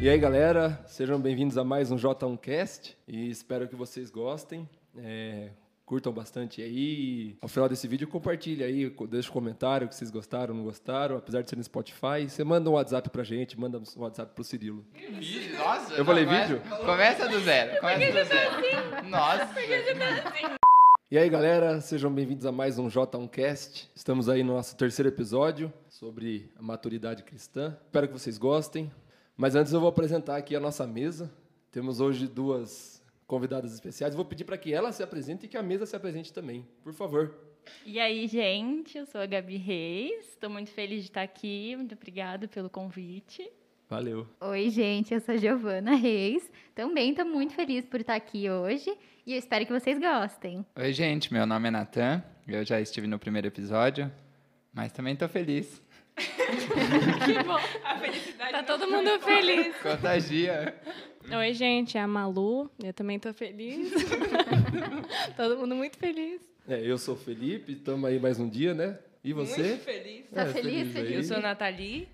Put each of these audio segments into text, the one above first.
E aí, galera, sejam bem-vindos a mais um J1Cast e espero que vocês gostem. É, curtam bastante aí. Ao final desse vídeo, compartilhe aí, deixa um comentário que vocês gostaram, não gostaram, apesar de ser no Spotify. Você manda um WhatsApp pra gente, manda um WhatsApp pro Cirilo. Vídeo? Nossa. Eu falei começa, vídeo? Começa do zero. Começa do zero. Nossa. E aí, galera, sejam bem-vindos a mais um J1Cast. Estamos aí no nosso terceiro episódio sobre a maturidade cristã. Espero que vocês gostem. Mas antes eu vou apresentar aqui a nossa mesa. Temos hoje duas convidadas especiais. Vou pedir para que ela se apresente e que a mesa se apresente também, por favor. E aí, gente, eu sou a Gabi Reis, estou muito feliz de estar aqui, muito obrigada pelo convite. Valeu. Oi, gente, eu sou a Giovana Reis. Também estou muito feliz por estar aqui hoje e eu espero que vocês gostem. Oi, gente. Meu nome é Natan. Eu já estive no primeiro episódio, mas também estou feliz. que bom. A felicidade. Tá todo mundo feliz. Contagia. Oi, gente, é a Malu. Eu também tô feliz. todo mundo muito feliz. É, eu sou o Felipe, estamos aí mais um dia, né? E você? Muito feliz. Tá É, feliz, aí. Eu sou a Nathalie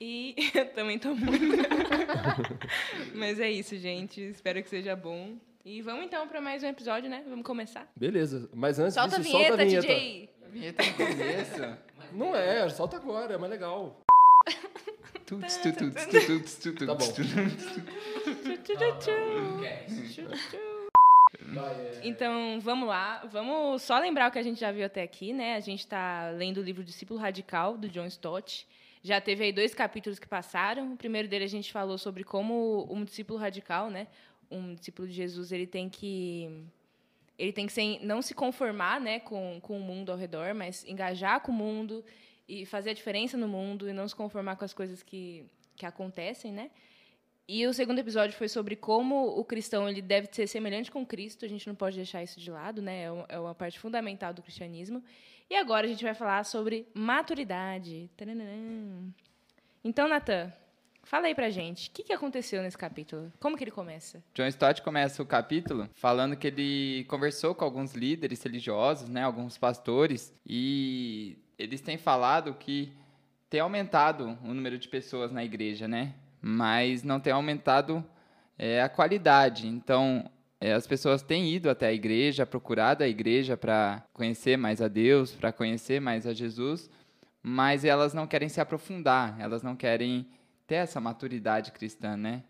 e eu também tô muito. Mas é isso, gente. Espero que seja bom. E vamos então para mais um episódio, né? Vamos começar. Beleza, mas antes Solta a disso, vinheta, solta a vinheta. DJ. A vinheta no começo. Não é, solta agora, é mais legal. Tuts, tuts, tuts, tuts, tuts, tuts, Tá bom. Então, vamos lá. Vamos só lembrar o que a gente já viu até aqui, né? A gente está lendo o livro Discípulo Radical, do John Stott. Já teve aí dois capítulos que passaram. O primeiro dele a gente falou sobre como um discípulo radical, né? Um discípulo de Jesus, ele tem que ele tem que ser, não se conformar né, com, com o mundo ao redor, mas engajar com o mundo e fazer a diferença no mundo e não se conformar com as coisas que, que acontecem, né? E o segundo episódio foi sobre como o cristão ele deve ser semelhante com Cristo. A gente não pode deixar isso de lado, né? É uma- É uma parte fundamental do cristianismo. E agora a gente vai falar sobre maturidade. Então, Natan, fala aí pra gente. O que, que aconteceu nesse capítulo? Como que ele começa? John Stott começa o capítulo falando que ele conversou com alguns líderes religiosos, né, alguns pastores, e eles têm falado que tem aumentado o número de pessoas na igreja, né? Mas não tem aumentado é, a qualidade. Então, é, as pessoas têm ido até a igreja, procurado a igreja para conhecer mais a Deus, para conhecer mais a Jesus, mas elas não querem se aprofundar, elas não querem ter essa maturidade cristã, né?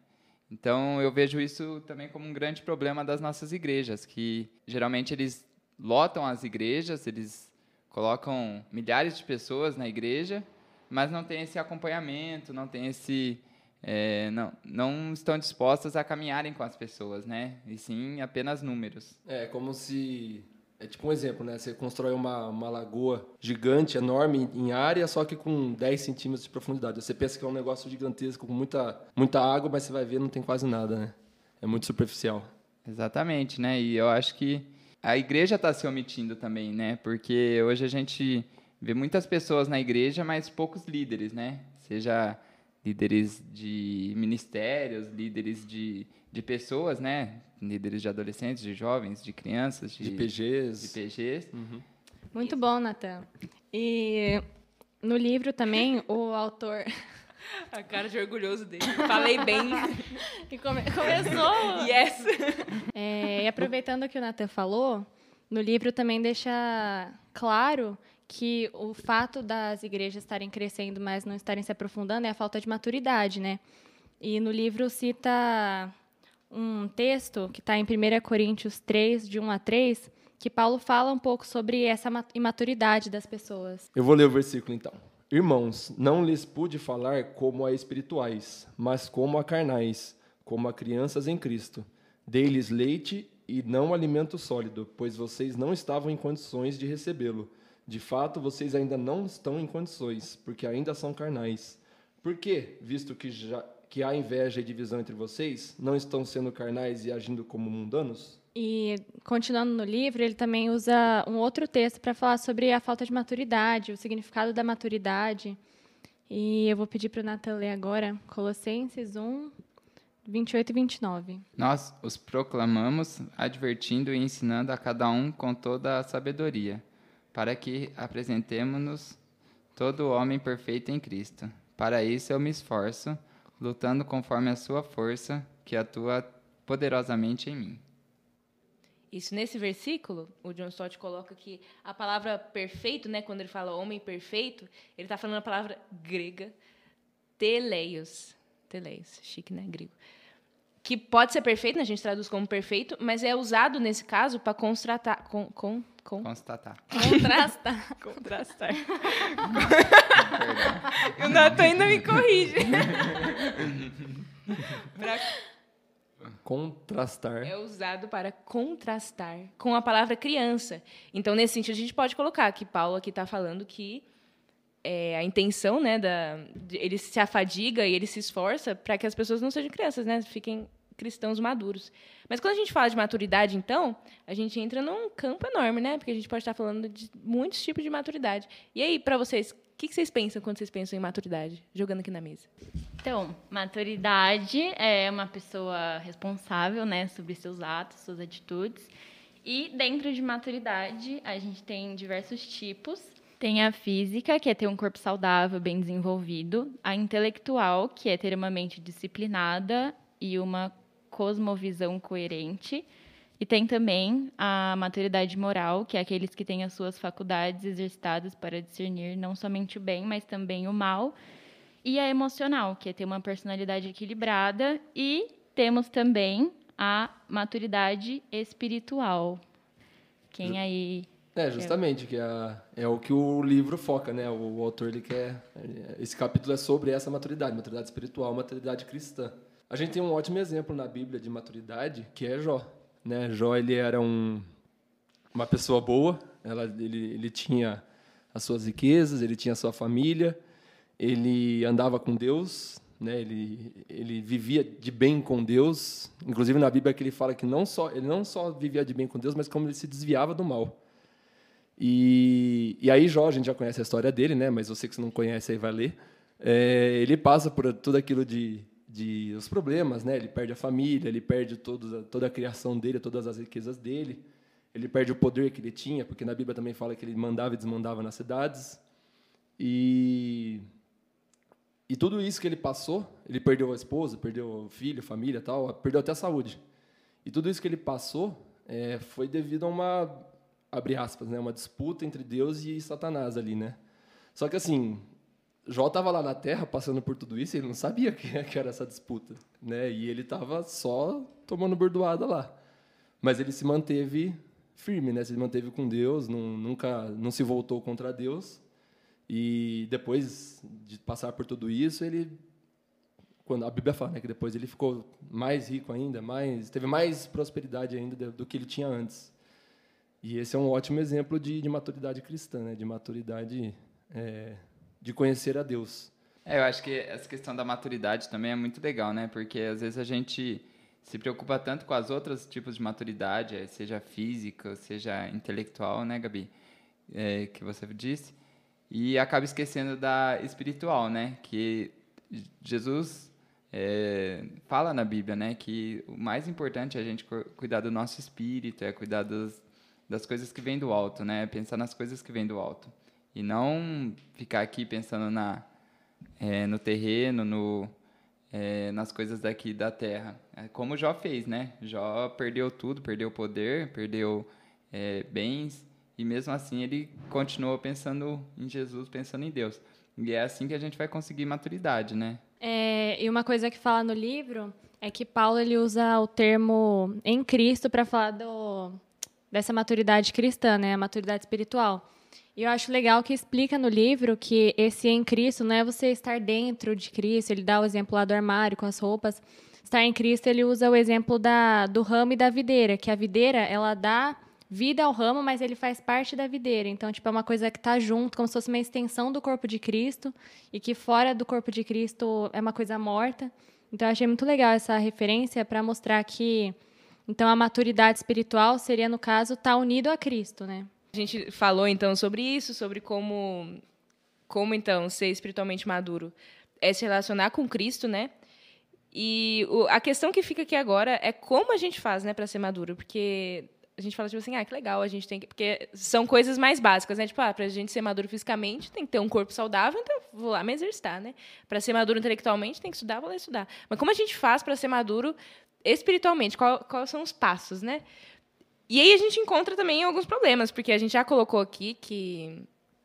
Então eu vejo isso também como um grande problema das nossas igrejas, que geralmente eles lotam as igrejas, eles colocam milhares de pessoas na igreja, mas não tem esse acompanhamento, não tem esse é, não, não estão dispostas a caminharem com as pessoas, né? E sim apenas números. É como se. É tipo um exemplo, né? Você constrói uma, uma lagoa gigante, enorme em área, só que com 10 centímetros de profundidade. Você pensa que é um negócio gigantesco, com muita, muita água, mas você vai ver, não tem quase nada, né? É muito superficial. Exatamente, né? E eu acho que a igreja está se omitindo também, né? Porque hoje a gente vê muitas pessoas na igreja, mas poucos líderes, né? Seja líderes de ministérios, líderes de, de pessoas, né? Líderes de adolescentes, de jovens, de crianças, de, De PGs. de PGs. Muito bom, Natan. E no livro também, o autor. A cara de orgulhoso dele. Falei bem. que come- começou! yes! É, e aproveitando o que o Natan falou, no livro também deixa claro que o fato das igrejas estarem crescendo, mas não estarem se aprofundando, é a falta de maturidade, né? E no livro cita um texto que está em 1 Coríntios 3, de 1 a 3, que Paulo fala um pouco sobre essa ma- imaturidade das pessoas. Eu vou ler o versículo então. Irmãos, não lhes pude falar como a espirituais, mas como a carnais, como a crianças em Cristo. Dei-lhes leite e não alimento sólido, pois vocês não estavam em condições de recebê-lo. De fato, vocês ainda não estão em condições, porque ainda são carnais. Por quê? Visto que, já, que há inveja e divisão entre vocês, não estão sendo carnais e agindo como mundanos? E continuando no livro, ele também usa um outro texto para falar sobre a falta de maturidade, o significado da maturidade. E eu vou pedir para o Nathan ler agora Colossenses 1, 28 e 29. Nós os proclamamos, advertindo e ensinando a cada um com toda a sabedoria, para que apresentemos-nos todo homem perfeito em Cristo. Para isso eu me esforço, lutando conforme a sua força, que atua poderosamente em mim. Isso nesse versículo, o John Stott coloca que a palavra perfeito, né, quando ele fala homem perfeito, ele está falando a palavra grega teleios. Teleios, chique, né, grego. Que pode ser perfeito, né, a gente traduz como perfeito, mas é usado nesse caso para constatar, com, com, com, Constatar. contrastar, contrastar. o Natan ainda me corrige. Pra Contrastar. é usado para contrastar com a palavra criança. Então, nesse sentido, a gente pode colocar que Paulo aqui está falando que é, a intenção, né, da, ele se afadiga e ele se esforça para que as pessoas não sejam crianças, né, fiquem cristãos maduros. Mas quando a gente fala de maturidade, então, a gente entra num campo enorme, né, porque a gente pode estar falando de muitos tipos de maturidade. E aí, para vocês, o que, vocês pensam quando vocês pensam em maturidade? Jogando aqui na mesa. Então, maturidade é uma pessoa responsável, né, sobre seus atos, suas atitudes. E dentro de maturidade, a gente tem diversos tipos. Tem a física, que é ter um corpo saudável, bem desenvolvido. A intelectual, que é ter uma mente disciplinada e uma cosmovisão coerente. E tem também a maturidade moral, que é aqueles que têm as suas faculdades exercitadas para discernir não somente o bem, mas também o mal. E a emocional, que é ter uma personalidade equilibrada. E temos também a maturidade espiritual. Quem aí. É, justamente, que é, é o que o livro foca, né? O, o autor, ele quer... Esse capítulo é sobre essa maturidade, maturidade espiritual, maturidade cristã. A gente tem um ótimo exemplo na Bíblia de maturidade, que é Jó. Né? Jó, ele era um, uma pessoa boa, ela, ele, ele tinha as suas riquezas, ele tinha a sua família, ele andava com Deus, né? Ele ele vivia de bem com Deus. Inclusive na Bíblia que ele fala que não só ele não só vivia de bem com Deus, mas como ele se desviava do mal. E, e aí Jó, a gente já conhece a história dele, né? Mas você que não conhece aí vai ler. É, ele passa por tudo aquilo de, de os problemas, né? Ele perde a família, ele perde toda a criação dele, todas as riquezas dele. Ele perde o poder que ele tinha, porque na Bíblia também fala que ele mandava e desmandava nas cidades. E e tudo isso que ele passou, ele perdeu a esposa, perdeu o filho, família, tal, perdeu até a saúde. E tudo isso que ele passou é, foi devido a uma abre aspas, né, uma disputa entre Deus e Satanás ali, né? Só que assim, Jó estava lá na Terra passando por tudo isso, e ele não sabia que, era essa disputa, né? E ele estava só tomando bordoada lá. Mas ele se manteve firme, né? Se manteve com Deus, não, nunca não se voltou contra Deus. E depois de passar por tudo isso, ele quando a Bíblia fala né, que depois ele ficou mais rico ainda, mais teve mais prosperidade ainda do que ele tinha antes. E esse é um ótimo exemplo de, de maturidade cristã, né? de maturidade é, de conhecer a Deus. É, eu acho que essa questão da maturidade também é muito legal, né? Porque às vezes a gente se preocupa tanto com as outras tipos de maturidade, eh, seja física, seja intelectual, né, Gabi? É, que você disse. E acaba esquecendo da espiritual, né? Que Jesus é, fala na Bíblia, né? Que o mais importante é a gente cu- cuidar do nosso espírito, é cuidar das, das coisas que vêm do alto, né? Pensar nas coisas que vêm do alto. E não ficar aqui pensando na, é, no terreno, no, é, nas coisas daqui da terra. É como Jó fez, né? Jó perdeu tudo, perdeu poder, perdeu é, bens, e mesmo assim ele continuou pensando em Jesus, pensando em Deus. E é assim que a gente vai conseguir maturidade, né? É, e uma coisa que fala no livro é que Paulo ele usa o termo em Cristo para falar do, dessa maturidade cristã, né, a maturidade espiritual. E eu acho legal que explica no livro que esse em Cristo não é você estar dentro de Cristo, ele dá o exemplo lá do armário com as roupas. Estar em Cristo, ele usa o exemplo da, do ramo e da videira, que a videira, ela dá vida ao ramo, mas ele faz parte da videira. Então, tipo, é uma coisa que está junto, como se fosse uma extensão do corpo de Cristo, e que fora do corpo de Cristo é uma coisa morta. Então, eu achei muito legal essa referência para mostrar que, então, a maturidade espiritual seria, no caso, estar unido a Cristo, né? A gente falou então sobre isso, sobre como, como então ser espiritualmente maduro é se relacionar com Cristo, né? E o- a questão que fica aqui agora é como a gente faz, né, para ser maduro, porque a gente fala tipo assim, ah, que legal, a gente tem que. Porque são coisas mais básicas, né? Tipo, ah, pra gente ser maduro fisicamente, tem que ter um corpo saudável, então vou lá me exercitar, né? Pra ser maduro intelectualmente, tem que estudar, vou lá estudar. Mas como a gente faz para ser maduro espiritualmente? Qual, quais são os passos, né? E aí a gente encontra também alguns problemas, porque a gente já colocou aqui que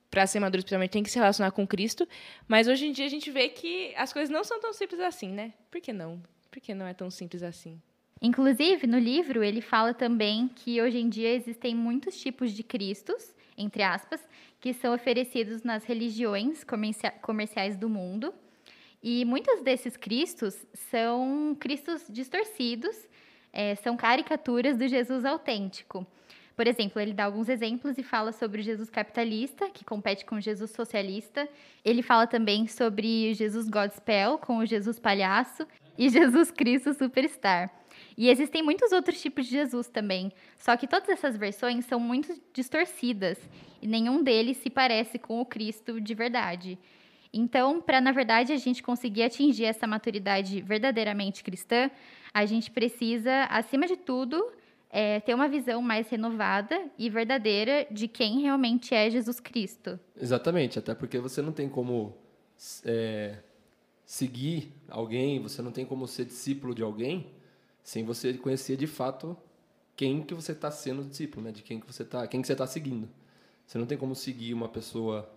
para ser maduro espiritualmente tem que se relacionar com Cristo, mas hoje em dia a gente vê que as coisas não são tão simples assim, né? Por que não? Por que não é tão simples assim? Inclusive, no livro, ele fala também que hoje em dia existem muitos tipos de Cristos, entre aspas, que são oferecidos nas religiões comerciais do mundo. E muitos desses Cristos são Cristos distorcidos, é, são caricaturas do Jesus autêntico. Por exemplo, ele dá alguns exemplos e fala sobre o Jesus capitalista, que compete com o Jesus socialista. Ele fala também sobre o Jesus Godspell, com o Jesus palhaço, e Jesus Cristo superstar. E existem muitos outros tipos de Jesus também. Só que todas essas versões são muito distorcidas e nenhum deles se parece com o Cristo de verdade. Então, para na verdade a gente conseguir atingir essa maturidade verdadeiramente cristã, a gente precisa, acima de tudo, é, ter uma visão mais renovada e verdadeira de quem realmente é Jesus Cristo. Exatamente, até porque você não tem como é, seguir alguém, você não tem como ser discípulo de alguém sem você conhecer de fato quem que você está sendo discípulo, né? De quem que você está, quem que você está seguindo. Você não tem como seguir uma pessoa.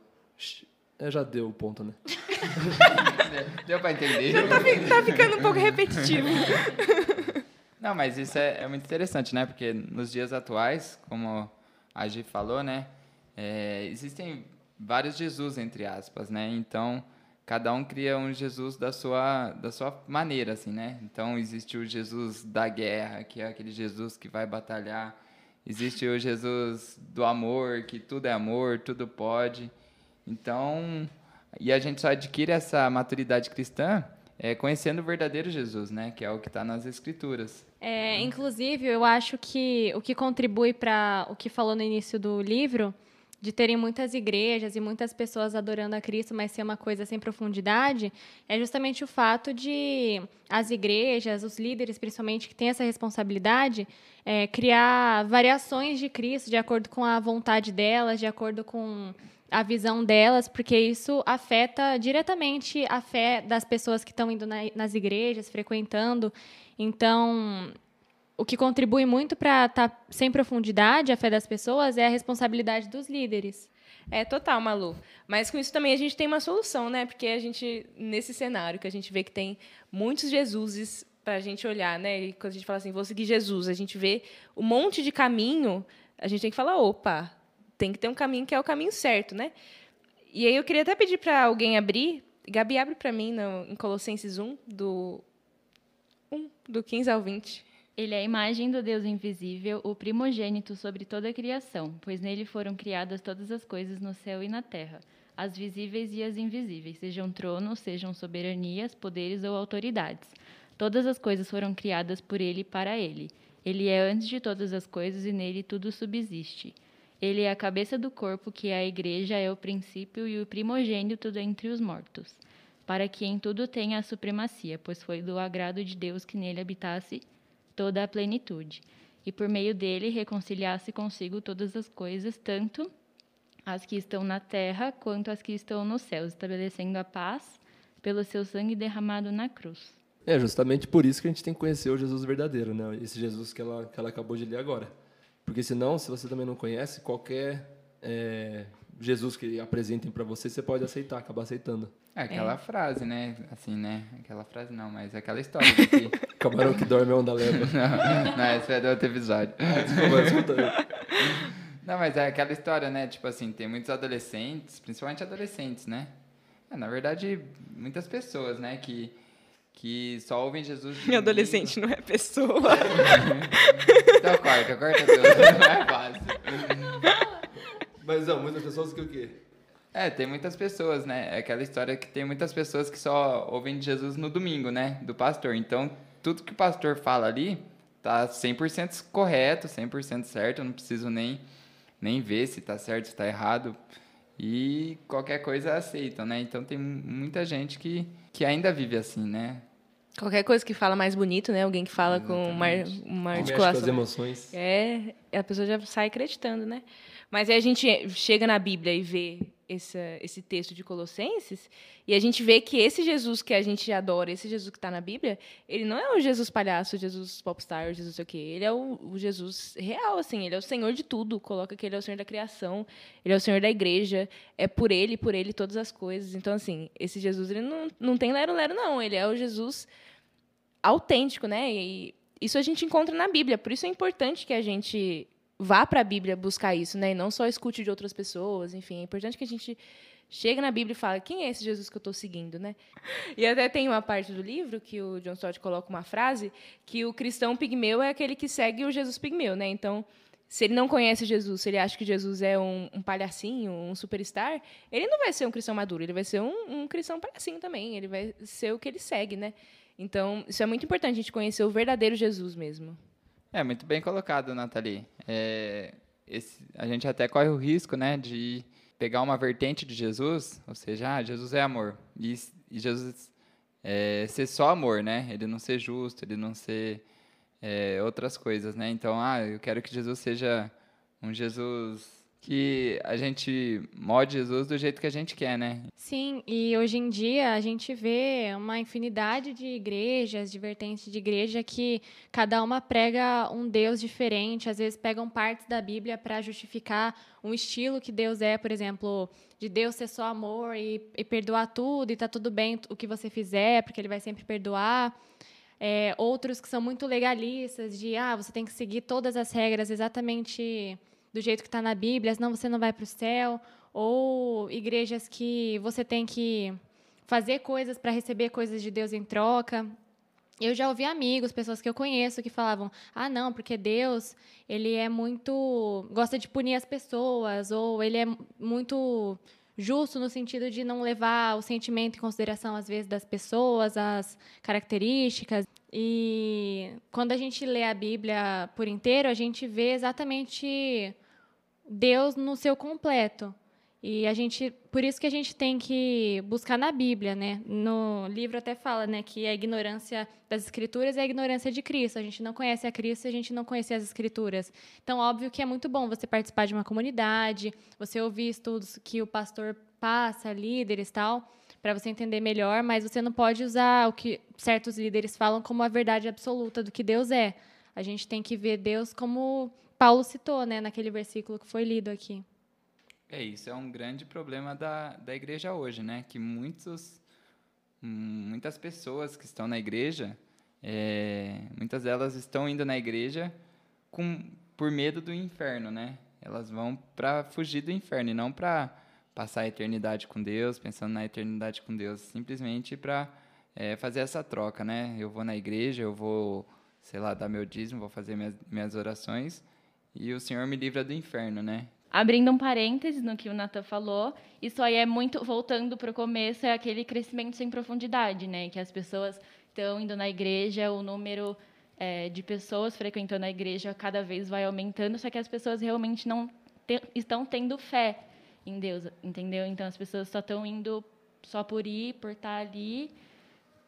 É, já deu o ponto, né? deu para entender. Já tá, tá, ficando um pouco repetitivo. Não, mas isso é, é, muito interessante, né? Porque nos dias atuais, como a Gi falou, né? É, existem vários Jesus, entre aspas, né? Então, cada um cria um Jesus da sua, da sua maneira, assim, né? Então, existe o Jesus da guerra, que é aquele Jesus que vai batalhar. Existe o Jesus do amor, que tudo é amor, tudo pode. Então, e a gente só adquire essa maturidade cristã é, conhecendo o verdadeiro Jesus, né? Que é o que está nas Escrituras. É, inclusive, eu acho que o que contribui para o que falou no início do livro de terem muitas igrejas e muitas pessoas adorando a Cristo, mas ser uma coisa sem profundidade, é justamente o fato de as igrejas, os líderes principalmente, que têm essa responsabilidade, é, criar variações de Cristo de acordo com a vontade delas, de acordo com a visão delas, porque isso afeta diretamente a fé das pessoas que estão indo na, nas igrejas, frequentando. Então, o que contribui muito para estar tá sem profundidade a fé das pessoas é a responsabilidade dos líderes. É total, Malu. Mas com isso também a gente tem uma solução, né? Porque a gente, nesse cenário que a gente vê que tem muitos Jesuses para a gente olhar, né? E quando a gente fala assim, vou seguir Jesus, a gente vê um monte de caminho, a gente tem que falar, opa, tem que ter um caminho que é o caminho certo, né? E aí eu queria até pedir para alguém abrir. Gabi, abre para mim no, em Colossenses 1, do 1, do 15 ao 20. Ele é a imagem do Deus invisível, o primogênito sobre toda a criação, pois nele foram criadas todas as coisas no céu e na terra, as visíveis e as invisíveis, sejam tronos, sejam soberanias, poderes ou autoridades. Todas as coisas foram criadas por ele e para ele. Ele é antes de todas as coisas e nele tudo subsiste. Ele é a cabeça do corpo, que é a igreja, é o princípio e o primogênito dentre os mortos, para que em tudo tenha a supremacia, pois foi do agrado de Deus que nele habitasse toda a plenitude, e por meio dele reconciliasse consigo todas as coisas, tanto as que estão na terra quanto as que estão nos céus, estabelecendo a paz pelo seu sangue derramado na cruz. É justamente por isso que a gente tem que conhecer o Jesus verdadeiro, né? Esse Jesus que ela, que ela acabou de ler agora. Porque senão, se você também não conhece, qualquer é, Jesus que apresentem para você, você pode aceitar, acabar aceitando. É aquela é. frase, né? Assim, né? Aquela frase não, mas aquela história de que... Camarão que dorme é onda leva. não, não, esse é do outro episódio. Desculpa, escuta Não, mas é aquela história, né? Tipo assim, tem muitos adolescentes, principalmente adolescentes, né? É, na verdade, muitas pessoas, né? Que, que só ouvem Jesus... De adolescente não é pessoa. então corta, corta tudo. Não é fácil. Mas não, muitas pessoas que o quê? É, tem muitas pessoas, né? É aquela história que tem muitas pessoas que só ouvem de Jesus no domingo, né? Do pastor. Então, tudo que o pastor fala ali tá 100% correto, 100% certo. Eu não preciso nem, nem ver se tá certo, se tá errado. E qualquer coisa aceitam, né? Então, tem muita gente que, que ainda vive assim, né? Qualquer coisa que fala mais bonito, né? Alguém que fala com uma, Exatamente. uma Mexe com articulação. as emoções. É, a pessoa já sai acreditando, né? Mas aí a gente chega na Bíblia e vê esse, esse texto de Colossenses e a gente vê que esse Jesus que a gente adora, esse Jesus que está na Bíblia, ele não é o Jesus palhaço, o Jesus popstar, o Jesus sei o quê. Ele é o, o Jesus real, assim. Ele é o Senhor de tudo. Coloca que ele é o Senhor da criação, ele é o Senhor da igreja. É por ele, por ele todas as coisas. Então, assim, esse Jesus, ele não, não tem lero-lero, não. Ele é o Jesus autêntico, né? E isso a gente encontra na Bíblia. Por isso é importante que a gente vá para a Bíblia buscar isso, né? E não só escute de outras pessoas. Enfim, é importante que a gente chegue na Bíblia e fale quem é esse Jesus que eu estou seguindo, né? E até tem uma parte do livro que o John Stott coloca uma frase que o cristão pigmeu é aquele que segue o Jesus pigmeu, né? Então se ele não conhece Jesus, se ele acha que Jesus é um, um palhacinho, um superstar, ele não vai ser um cristão maduro, ele vai ser um, um cristão palhacinho também, ele vai ser o que ele segue, né? Então, isso é muito importante, a gente conhecer o verdadeiro Jesus mesmo. É, muito bem colocado, Nathalie. É, esse, a gente até corre o risco, né, de pegar uma vertente de Jesus, ou seja, ah, Jesus é amor, e, e Jesus é, ser só amor, né? Ele não ser justo, ele não ser é, outras coisas, né? Então, ah, eu quero que Jesus seja um Jesus que a gente mode Jesus do jeito que a gente quer, né? Sim, e hoje em dia a gente vê uma infinidade de igrejas, de vertentes de igreja que cada uma prega um Deus diferente, às vezes pegam partes da Bíblia para justificar um estilo que Deus é, por exemplo, de Deus ser só amor e, e perdoar tudo e tá tudo bem o que você fizer, porque ele vai sempre perdoar. É, outros que são muito legalistas, de ah, você tem que seguir todas as regras exatamente do jeito que está na Bíblia, senão você não vai para o céu. Ou igrejas que você tem que fazer coisas para receber coisas de Deus em troca. Eu já ouvi amigos, pessoas que eu conheço, que falavam: ah, não, porque Deus ele é muito. gosta de punir as pessoas, ou ele é muito justo no sentido de não levar o sentimento em consideração, às vezes, das pessoas, as características. E quando a gente lê a Bíblia por inteiro, a gente vê exatamente Deus no seu completo. E a gente, por isso que a gente tem que buscar na Bíblia, né? No livro até fala, né, que a ignorância das escrituras é a ignorância de Cristo. A gente não conhece a Cristo, a gente não conhece as escrituras. Então, óbvio que é muito bom você participar de uma comunidade, você ouvir estudos que o pastor passa, líderes, tal, para você entender melhor, mas você não pode usar o que certos líderes falam como a verdade absoluta do que Deus é. A gente tem que ver Deus como Paulo citou, né, naquele versículo que foi lido aqui. É, isso é um grande problema da, da igreja hoje, né? Que muitos, muitas pessoas que estão na igreja, é, muitas delas estão indo na igreja com, por medo do inferno, né? Elas vão para fugir do inferno e não para passar a eternidade com Deus, pensando na eternidade com Deus, simplesmente para é, fazer essa troca, né? Eu vou na igreja, eu vou, sei lá, dar meu dízimo, vou fazer minhas, minhas orações e o Senhor me livra do inferno, né? Abrindo um parênteses no que o Nathan falou, isso aí é muito, voltando para o começo, é aquele crescimento sem profundidade, né? Que as pessoas estão indo na igreja, o número é, de pessoas frequentando a igreja cada vez vai aumentando, só que as pessoas realmente não te, estão tendo fé em Deus, entendeu? Então as pessoas só estão indo só por ir, por estar ali,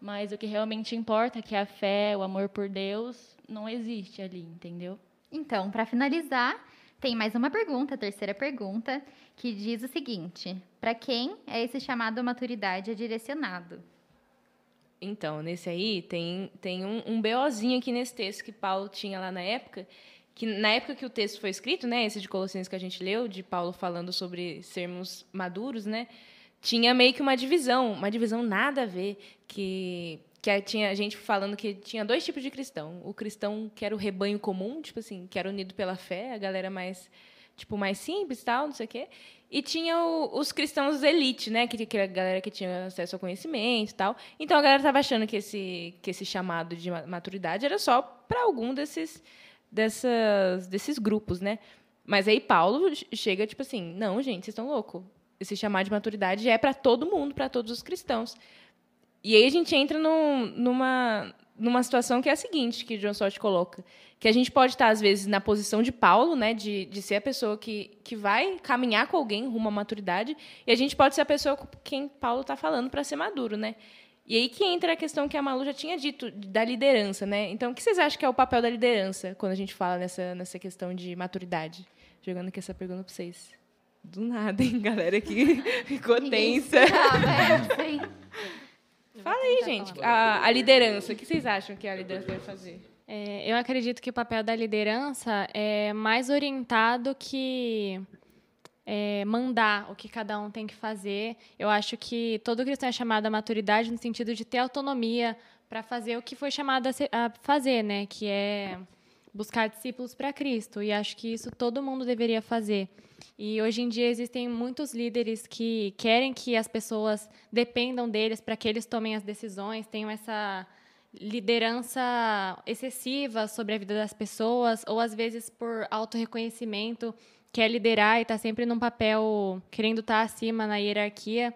mas o que realmente importa, que é a fé, o amor por Deus, não existe ali, entendeu? Então, para finalizar, tem mais uma pergunta, a terceira pergunta, que diz o seguinte: para quem é esse chamado maturidade é direcionado? Então, nesse aí, tem, tem um, um BOzinho aqui nesse texto que Paulo tinha lá na época, que na época que o texto foi escrito, né, esse de Colossenses que a gente leu, de Paulo falando sobre sermos maduros, né, tinha meio que uma divisão, uma divisão nada a ver, que que tinha gente falando que tinha dois tipos de cristão. O cristão que era o rebanho comum, tipo assim, que era unido pela fé, a galera mais tipo mais simples, tal, não sei o quê. E tinha o, os cristãos elite, né, que, que a galera que tinha acesso ao conhecimento, tal. Então a galera estava achando que esse que esse chamado de maturidade era só para algum desses dessas desses grupos, né? Mas aí Paulo chega tipo assim, não, gente, vocês estão loucos. Esse chamado de maturidade é para todo mundo, para todos os cristãos. E aí a gente entra num, numa, numa situação que é a seguinte, que John Stott coloca, que a gente pode estar, às vezes, na posição de Paulo, né, de, de ser a pessoa que, que vai caminhar com alguém rumo à maturidade, e a gente pode ser a pessoa com quem Paulo está falando para ser maduro. Né? E aí que entra a questão que a Malu já tinha dito, da liderança, né? Então, o que vocês acham que é o papel da liderança quando a gente fala nessa, nessa questão de maturidade? Jogando aqui essa pergunta para vocês. Do nada, hein, galera aqui ficou tensa. Fala aí, gente. A, a, liderança, o que vocês acham que a liderança deve fazer? É, eu acredito que o papel da liderança é mais orientado que é, mandar o que cada um tem que fazer. Eu acho que todo cristão é chamado à maturidade no sentido de ter autonomia para fazer o que foi chamado a fazer, né? Que é buscar discípulos para Cristo. E acho que isso todo mundo deveria fazer. E hoje em dia existem muitos líderes que querem que as pessoas dependam deles para que eles tomem as decisões, tenham essa liderança excessiva sobre a vida das pessoas, ou às vezes por autorreconhecimento, quer liderar e está sempre num papel querendo estar tá acima na hierarquia.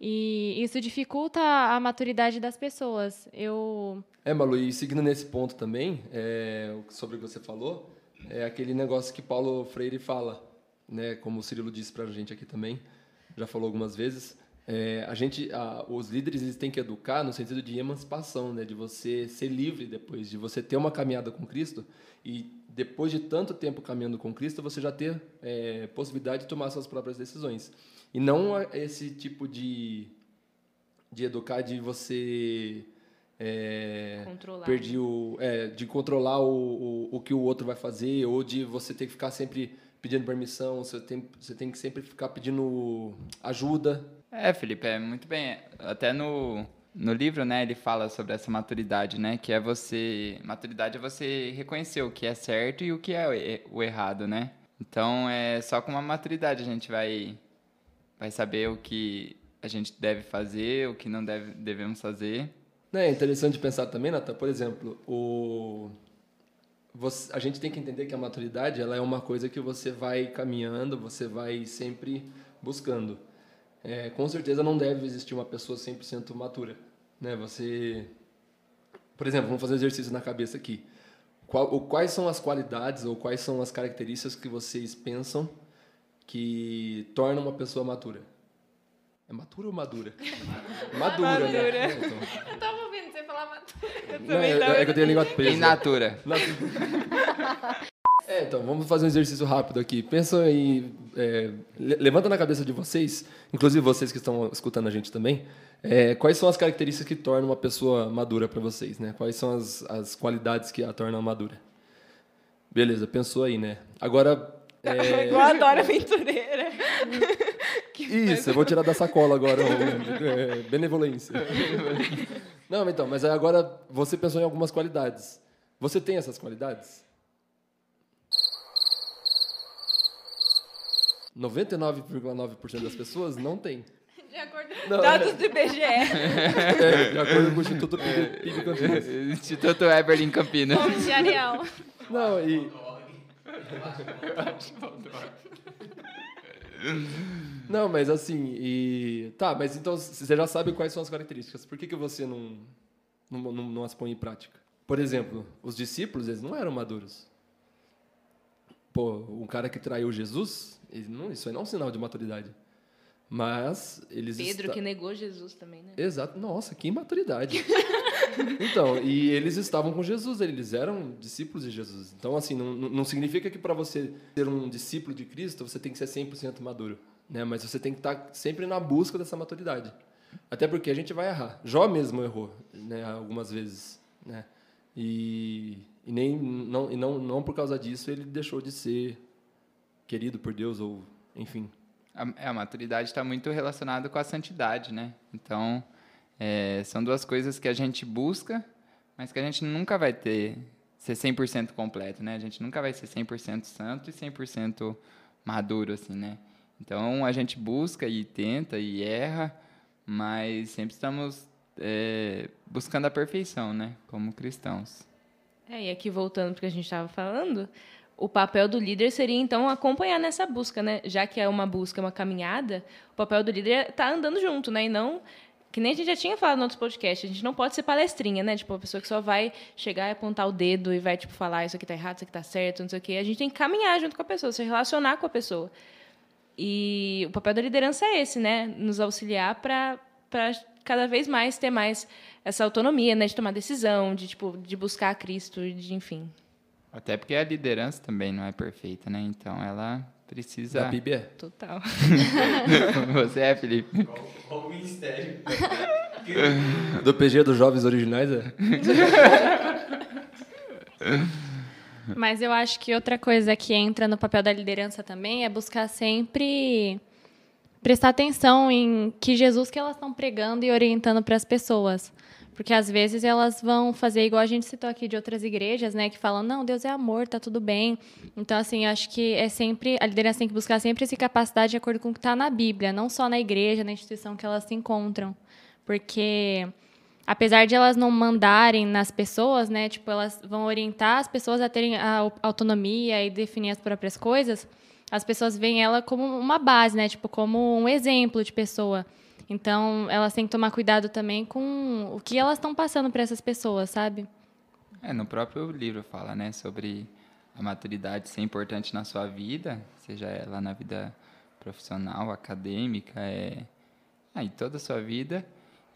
E isso dificulta a maturidade das pessoas. Eu é, Malu, e seguindo nesse ponto também, é, sobre o que você falou, é aquele negócio que Paulo Freire fala, né, como o Cirilo disse para a gente aqui também, já falou algumas vezes, é, a gente, a, os líderes eles têm que educar no sentido de emancipação, né, de você ser livre depois, de você ter uma caminhada com Cristo e depois de tanto tempo caminhando com Cristo, você já ter é, possibilidade de tomar suas próprias decisões. E não esse tipo de, de educar de você é, controlar. perdi o é, de controlar o, o, o, que o outro vai fazer ou de você ter que ficar sempre pedindo permissão você tem você tem que sempre ficar pedindo ajuda. É Felipe é muito bem. Até no no livro né ele fala sobre essa maturidade né que é você maturidade é você reconhecer o que é certo e o que é o errado né? Então é só com uma maturidade a gente vai vai saber o que a gente deve fazer o que não deve devemos fazer é interessante pensar também, Natan, por exemplo, o... Você, a gente tem que entender que a maturidade ela é uma coisa que você vai caminhando, você vai sempre buscando. É, com certeza não deve existir uma pessoa 100% matura. Né? Você, por exemplo, vamos fazer um exercício na cabeça aqui. Qual, quais são as qualidades ou quais são as características que vocês pensam que tornam uma pessoa matura? É matura ou madura? Madura, madura. né? É, então. Eu não, é, é, que eu tenho a língua presa. In natura. É, então, vamos fazer um exercício rápido aqui. Pensa aí, é, levanta na cabeça de vocês, inclusive vocês que estão escutando a gente também, é, quais são as características que tornam uma pessoa madura para vocês, né? Quais são as, as qualidades que a tornam madura? Beleza, pensou aí, né? Agora... É... Igual a Dora Aventureira. Isso, eu vou tirar da sacola agora. é, benevolência. Não, então, mas agora você pensou em algumas qualidades. Você tem essas qualidades? 99,9% das pessoas não tem. De acordo com dados é... do IBGE. É, de acordo com o Instituto PIB Campinas. Instituto Eberlin Campinas. Fonte de Ariel. Não, e... Não, mas assim, e. Tá, mas então você já sabe quais são as características. Por que, que você não, não, não, não as põe em prática? Por exemplo, os discípulos, eles não eram maduros. Pô, um cara que traiu Jesus, não, isso aí não é um sinal de maturidade. Mas eles. Pedro que negou Jesus também, né? Exato. Nossa, que imaturidade. então, e eles estavam com Jesus, eles eram discípulos de Jesus. Então, assim, não, não significa que para você ser um discípulo de Cristo, você tem que ser 100% maduro. Né? Mas você tem que estar tá sempre na busca dessa maturidade. Até porque a gente vai errar. Jó mesmo errou, né? Algumas vezes, né? E, e nem não, e não, não por causa disso ele deixou de ser querido por Deus ou enfim a, é, a maturidade está muito relacionada com a santidade, né? Então, é, são duas coisas que a gente busca, mas que a gente nunca vai ter ser 100% completo, né? A gente nunca vai ser 100% santo e 100% maduro, assim, né? Então, a gente busca e tenta e erra, mas sempre estamos é, buscando a perfeição, né? Como cristãos. É, e aqui voltando para o que a gente estava falando, o papel do líder seria então acompanhar nessa busca, né? Já que é uma busca, uma caminhada, o papel do líder é estar tá andando junto, né? E não que nem a gente já tinha falado no outros podcasts, a gente não pode ser palestrinha, né? Tipo, uma pessoa que só vai chegar e apontar o dedo e vai, tipo, falar isso aqui tá errado, isso aqui tá certo, não sei o quê. A gente tem que caminhar junto com a pessoa, se relacionar com a pessoa. E o papel da liderança é esse, né? Nos auxiliar para cada vez mais ter mais essa autonomia, né, de tomar decisão, de tipo, de buscar Cristo, de enfim. Até porque a liderança também não é perfeita, né? Então ela precisa. Da é. Total. Você é, Felipe? Qual o ministério? Do PG dos Jovens Originais é. Mas eu acho que outra coisa que entra no papel da liderança também é buscar sempre prestar atenção em que Jesus que elas estão pregando e orientando para as pessoas. Porque às vezes elas vão fazer igual a gente citou aqui de outras igrejas, né, que falam: "Não, Deus é amor, tá tudo bem". Então assim, acho que é sempre a liderança tem que buscar sempre essa capacidade de acordo com o que está na Bíblia, não só na igreja, na instituição que elas se encontram. Porque apesar de elas não mandarem nas pessoas, né, tipo, elas vão orientar as pessoas a terem a autonomia e definir as próprias coisas, as pessoas veem ela como uma base, né, tipo, como um exemplo de pessoa. Então, elas têm que tomar cuidado também com o que elas estão passando para essas pessoas, sabe? É, no próprio livro fala, né, sobre a maturidade ser importante na sua vida, seja ela na vida profissional, acadêmica, é, é em toda a sua vida.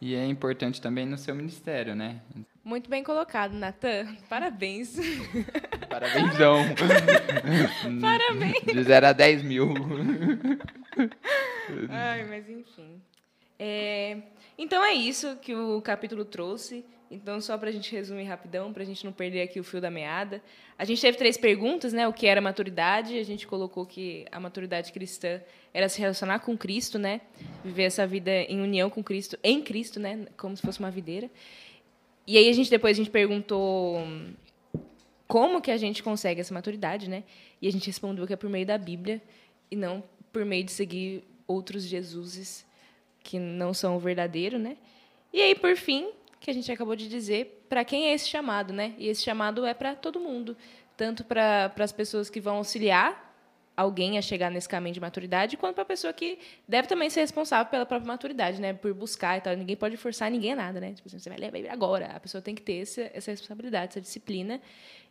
E é importante também no seu ministério, né? Muito bem colocado, Natan. Parabéns. Parabénsão. Parabéns. De 0 a 10 mil. Ai, mas enfim. É, então é isso que o capítulo trouxe. Então, só para a gente resumir rapidão, para a gente não perder aqui o fio da meada. A gente teve três perguntas, né? O que era maturidade? A gente colocou que a maturidade cristã era se relacionar com Cristo, né? Viver essa vida em união com Cristo, em Cristo, né? Como se fosse uma videira. E aí a gente depois a gente perguntou como que a gente consegue essa maturidade, né? E a gente respondeu que é por meio da Bíblia e não por meio de seguir outros Jesuses que não são o verdadeiro, né? E aí, por fim, que a gente acabou de dizer, para quem é esse chamado, né? E esse chamado é para todo mundo, tanto para as pessoas que vão auxiliar alguém a chegar nesse caminho de maturidade, quanto para a pessoa que deve também ser responsável pela própria maturidade, né? Por buscar e tal. Ninguém pode forçar ninguém a nada, né? Tipo assim, você vai ler agora. A pessoa tem que ter essa, essa responsabilidade, essa disciplina.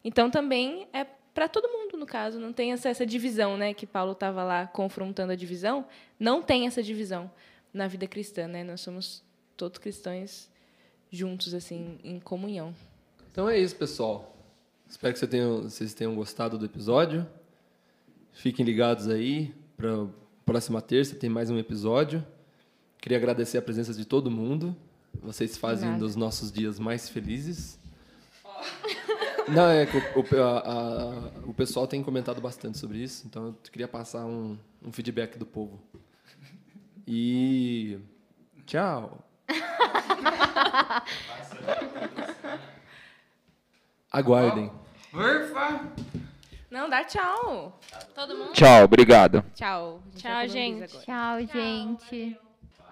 Então, também é para todo mundo, no caso. Não tem essa, essa divisão, né? Que Paulo estava lá confrontando a divisão. Não tem essa divisão na vida cristã, né? Nós somos todos cristãos juntos, assim, em comunhão. Então é isso, pessoal. Espero que vocês tenham, gostado do episódio. Fiquem ligados aí. Para próxima terça tem mais um episódio. Queria agradecer a presença de todo mundo. Vocês fazem um dos nossos dias mais felizes. Não, é que o, o, a, a, o pessoal tem comentado bastante sobre isso, então eu queria passar um, um feedback do povo. E tchau. Aguardem. Urfa! Não, dá tchau. Todo mundo. Tchau, obrigado. Tchau. Tchau, gente. Tchau, gente.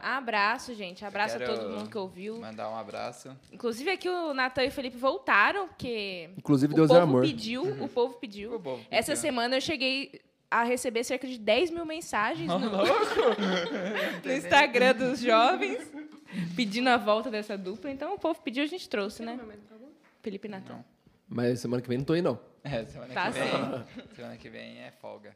Abraço, gente. Abraço a todo mundo que ouviu. Mandar um abraço. Inclusive aqui o Natan e o Felipe voltaram, porque Inclusive, o Deus povo é amor. pediu, o povo pediu. O povo Essa pediu. semana eu cheguei a receber cerca de 10 mil mensagens no, no Instagram dos jovens, pedindo a volta dessa dupla. Então o povo pediu, a gente trouxe, né? Felipe Natan. Mas semana que vem não tô aí, não. É, semana Tá que vem. Semana que vem é folga.